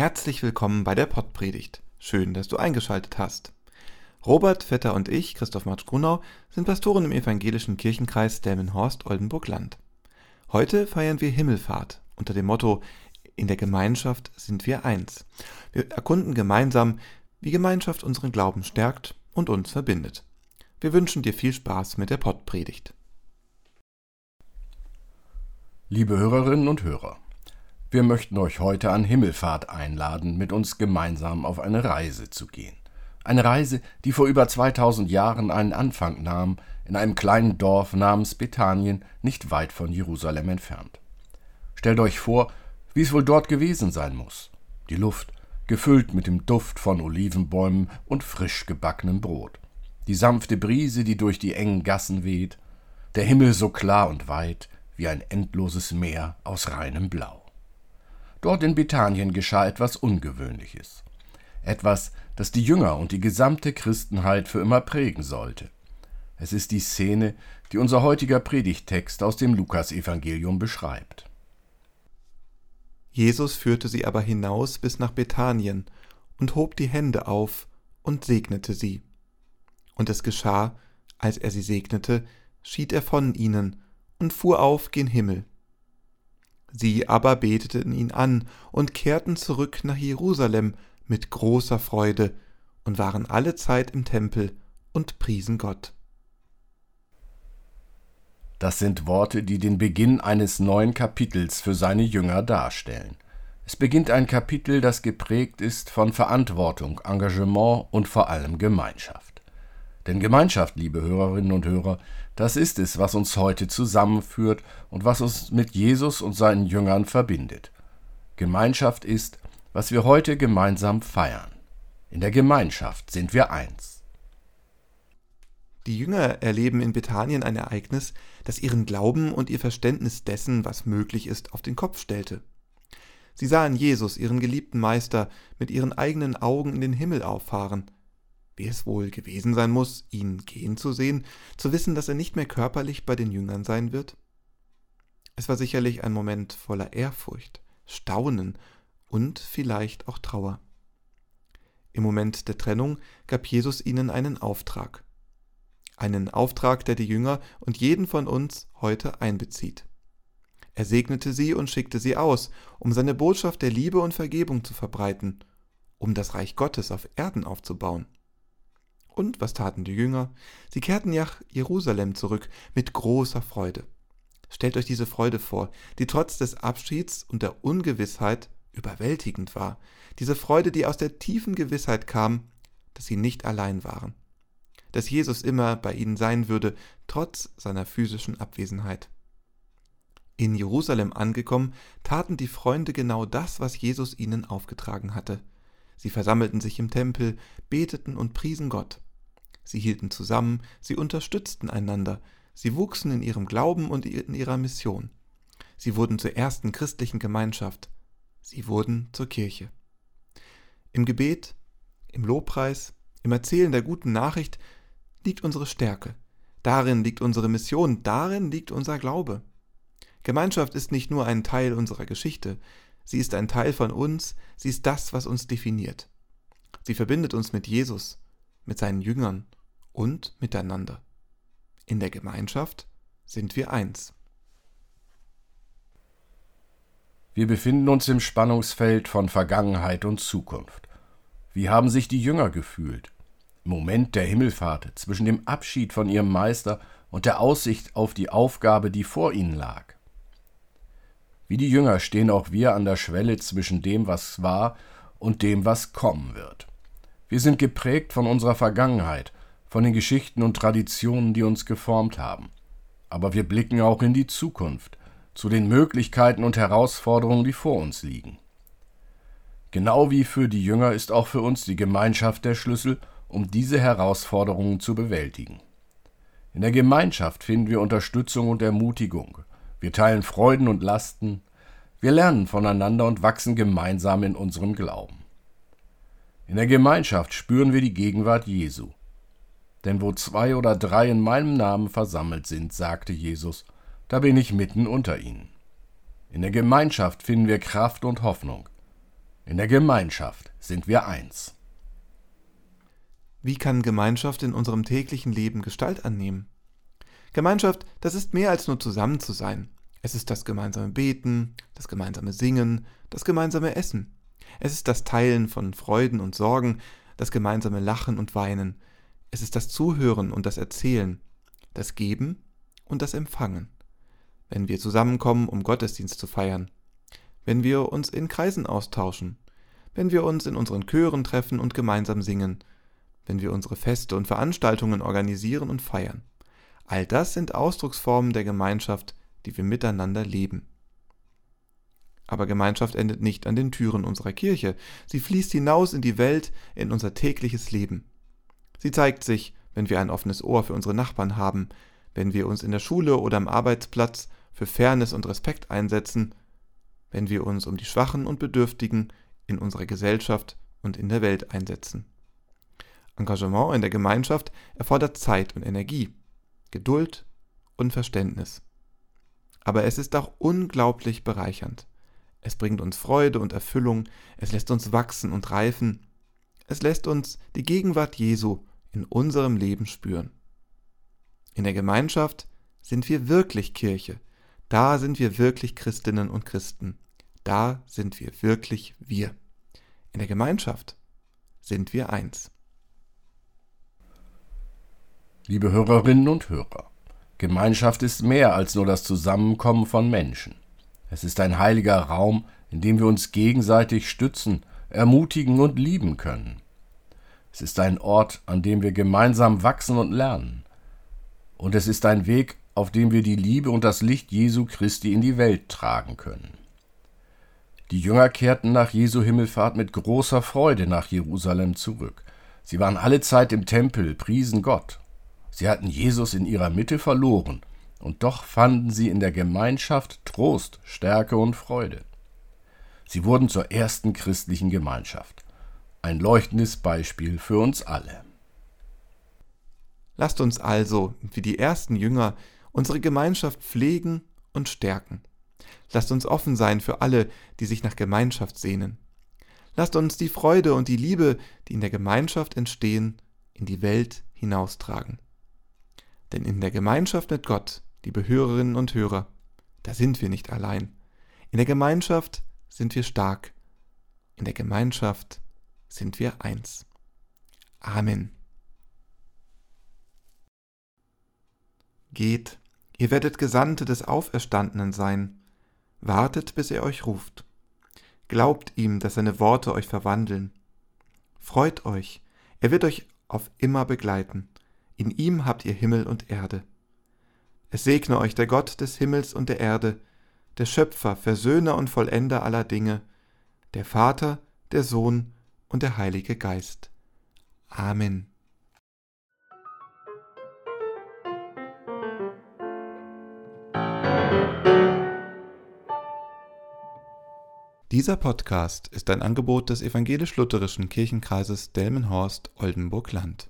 Herzlich willkommen bei der Pottpredigt. Schön, dass du eingeschaltet hast. Robert Vetter und ich, Christoph Marsch Grunau, sind Pastoren im evangelischen Kirchenkreis Delmenhorst-Oldenburg-Land. Heute feiern wir Himmelfahrt unter dem Motto In der Gemeinschaft sind wir eins. Wir erkunden gemeinsam, wie Gemeinschaft unseren Glauben stärkt und uns verbindet. Wir wünschen dir viel Spaß mit der Pottpredigt. Liebe Hörerinnen und Hörer, wir möchten euch heute an Himmelfahrt einladen, mit uns gemeinsam auf eine Reise zu gehen. Eine Reise, die vor über 2000 Jahren einen Anfang nahm, in einem kleinen Dorf namens Bethanien, nicht weit von Jerusalem entfernt. Stellt euch vor, wie es wohl dort gewesen sein muss. Die Luft, gefüllt mit dem Duft von Olivenbäumen und frisch gebackenem Brot. Die sanfte Brise, die durch die engen Gassen weht. Der Himmel so klar und weit wie ein endloses Meer aus reinem Blau. Dort in Bethanien geschah etwas Ungewöhnliches. Etwas, das die Jünger und die gesamte Christenheit für immer prägen sollte. Es ist die Szene, die unser heutiger Predigttext aus dem Lukasevangelium beschreibt. Jesus führte sie aber hinaus bis nach Bethanien und hob die Hände auf und segnete sie. Und es geschah, als er sie segnete, schied er von ihnen und fuhr auf gen Himmel. Sie aber beteten ihn an und kehrten zurück nach Jerusalem mit großer Freude und waren alle Zeit im Tempel und priesen Gott. Das sind Worte, die den Beginn eines neuen Kapitels für seine Jünger darstellen. Es beginnt ein Kapitel, das geprägt ist von Verantwortung, Engagement und vor allem Gemeinschaft. Denn Gemeinschaft, liebe Hörerinnen und Hörer, das ist es, was uns heute zusammenführt und was uns mit Jesus und seinen Jüngern verbindet. Gemeinschaft ist, was wir heute gemeinsam feiern. In der Gemeinschaft sind wir eins. Die Jünger erleben in Bethanien ein Ereignis, das ihren Glauben und ihr Verständnis dessen, was möglich ist, auf den Kopf stellte. Sie sahen Jesus, ihren geliebten Meister, mit ihren eigenen Augen in den Himmel auffahren, wie es wohl gewesen sein muss, ihn gehen zu sehen, zu wissen, dass er nicht mehr körperlich bei den Jüngern sein wird? Es war sicherlich ein Moment voller Ehrfurcht, Staunen und vielleicht auch Trauer. Im Moment der Trennung gab Jesus ihnen einen Auftrag. Einen Auftrag, der die Jünger und jeden von uns heute einbezieht. Er segnete sie und schickte sie aus, um seine Botschaft der Liebe und Vergebung zu verbreiten, um das Reich Gottes auf Erden aufzubauen. Und was taten die Jünger? Sie kehrten nach Jerusalem zurück mit großer Freude. Stellt euch diese Freude vor, die trotz des Abschieds und der Ungewissheit überwältigend war. Diese Freude, die aus der tiefen Gewissheit kam, dass sie nicht allein waren. Dass Jesus immer bei ihnen sein würde, trotz seiner physischen Abwesenheit. In Jerusalem angekommen, taten die Freunde genau das, was Jesus ihnen aufgetragen hatte. Sie versammelten sich im Tempel, beteten und priesen Gott. Sie hielten zusammen, sie unterstützten einander, sie wuchsen in ihrem Glauben und in ihrer Mission. Sie wurden zur ersten christlichen Gemeinschaft. Sie wurden zur Kirche. Im Gebet, im Lobpreis, im Erzählen der guten Nachricht liegt unsere Stärke. Darin liegt unsere Mission, darin liegt unser Glaube. Gemeinschaft ist nicht nur ein Teil unserer Geschichte, Sie ist ein Teil von uns, sie ist das, was uns definiert. Sie verbindet uns mit Jesus, mit seinen Jüngern und miteinander. In der Gemeinschaft sind wir eins. Wir befinden uns im Spannungsfeld von Vergangenheit und Zukunft. Wie haben sich die Jünger gefühlt? Im Moment der Himmelfahrt, zwischen dem Abschied von ihrem Meister und der Aussicht auf die Aufgabe, die vor ihnen lag. Wie die Jünger stehen auch wir an der Schwelle zwischen dem, was war, und dem, was kommen wird. Wir sind geprägt von unserer Vergangenheit, von den Geschichten und Traditionen, die uns geformt haben. Aber wir blicken auch in die Zukunft, zu den Möglichkeiten und Herausforderungen, die vor uns liegen. Genau wie für die Jünger ist auch für uns die Gemeinschaft der Schlüssel, um diese Herausforderungen zu bewältigen. In der Gemeinschaft finden wir Unterstützung und Ermutigung, wir teilen Freuden und Lasten. Wir lernen voneinander und wachsen gemeinsam in unserem Glauben. In der Gemeinschaft spüren wir die Gegenwart Jesu. Denn wo zwei oder drei in meinem Namen versammelt sind, sagte Jesus, da bin ich mitten unter ihnen. In der Gemeinschaft finden wir Kraft und Hoffnung. In der Gemeinschaft sind wir eins. Wie kann Gemeinschaft in unserem täglichen Leben Gestalt annehmen? Gemeinschaft, das ist mehr als nur zusammen zu sein. Es ist das gemeinsame Beten, das gemeinsame Singen, das gemeinsame Essen. Es ist das Teilen von Freuden und Sorgen, das gemeinsame Lachen und Weinen. Es ist das Zuhören und das Erzählen, das Geben und das Empfangen. Wenn wir zusammenkommen, um Gottesdienst zu feiern, wenn wir uns in Kreisen austauschen, wenn wir uns in unseren Chören treffen und gemeinsam singen, wenn wir unsere Feste und Veranstaltungen organisieren und feiern. All das sind Ausdrucksformen der Gemeinschaft, die wir miteinander leben. Aber Gemeinschaft endet nicht an den Türen unserer Kirche, sie fließt hinaus in die Welt, in unser tägliches Leben. Sie zeigt sich, wenn wir ein offenes Ohr für unsere Nachbarn haben, wenn wir uns in der Schule oder am Arbeitsplatz für Fairness und Respekt einsetzen, wenn wir uns um die Schwachen und Bedürftigen in unserer Gesellschaft und in der Welt einsetzen. Engagement in der Gemeinschaft erfordert Zeit und Energie, Geduld und Verständnis. Aber es ist auch unglaublich bereichernd. Es bringt uns Freude und Erfüllung, es lässt uns wachsen und reifen, es lässt uns die Gegenwart Jesu in unserem Leben spüren. In der Gemeinschaft sind wir wirklich Kirche, da sind wir wirklich Christinnen und Christen, da sind wir wirklich wir. In der Gemeinschaft sind wir eins. Liebe Hörerinnen und Hörer, Gemeinschaft ist mehr als nur das Zusammenkommen von Menschen. Es ist ein heiliger Raum, in dem wir uns gegenseitig stützen, ermutigen und lieben können. Es ist ein Ort, an dem wir gemeinsam wachsen und lernen. Und es ist ein Weg, auf dem wir die Liebe und das Licht Jesu Christi in die Welt tragen können. Die Jünger kehrten nach Jesu Himmelfahrt mit großer Freude nach Jerusalem zurück. Sie waren alle Zeit im Tempel, priesen Gott. Sie hatten Jesus in ihrer Mitte verloren, und doch fanden sie in der Gemeinschaft Trost, Stärke und Freude. Sie wurden zur ersten christlichen Gemeinschaft. Ein leuchtendes Beispiel für uns alle. Lasst uns also, wie die ersten Jünger, unsere Gemeinschaft pflegen und stärken. Lasst uns offen sein für alle, die sich nach Gemeinschaft sehnen. Lasst uns die Freude und die Liebe, die in der Gemeinschaft entstehen, in die Welt hinaustragen. Denn in der Gemeinschaft mit Gott, liebe Hörerinnen und Hörer, da sind wir nicht allein. In der Gemeinschaft sind wir stark. In der Gemeinschaft sind wir eins. Amen. Geht, ihr werdet Gesandte des Auferstandenen sein, wartet, bis er euch ruft. Glaubt ihm, dass seine Worte euch verwandeln. Freut euch, er wird euch auf immer begleiten. In ihm habt ihr Himmel und Erde. Es segne euch der Gott des Himmels und der Erde, der Schöpfer, Versöhner und Vollender aller Dinge, der Vater, der Sohn und der Heilige Geist. Amen. Dieser Podcast ist ein Angebot des evangelisch-lutherischen Kirchenkreises Delmenhorst-Oldenburg-Land.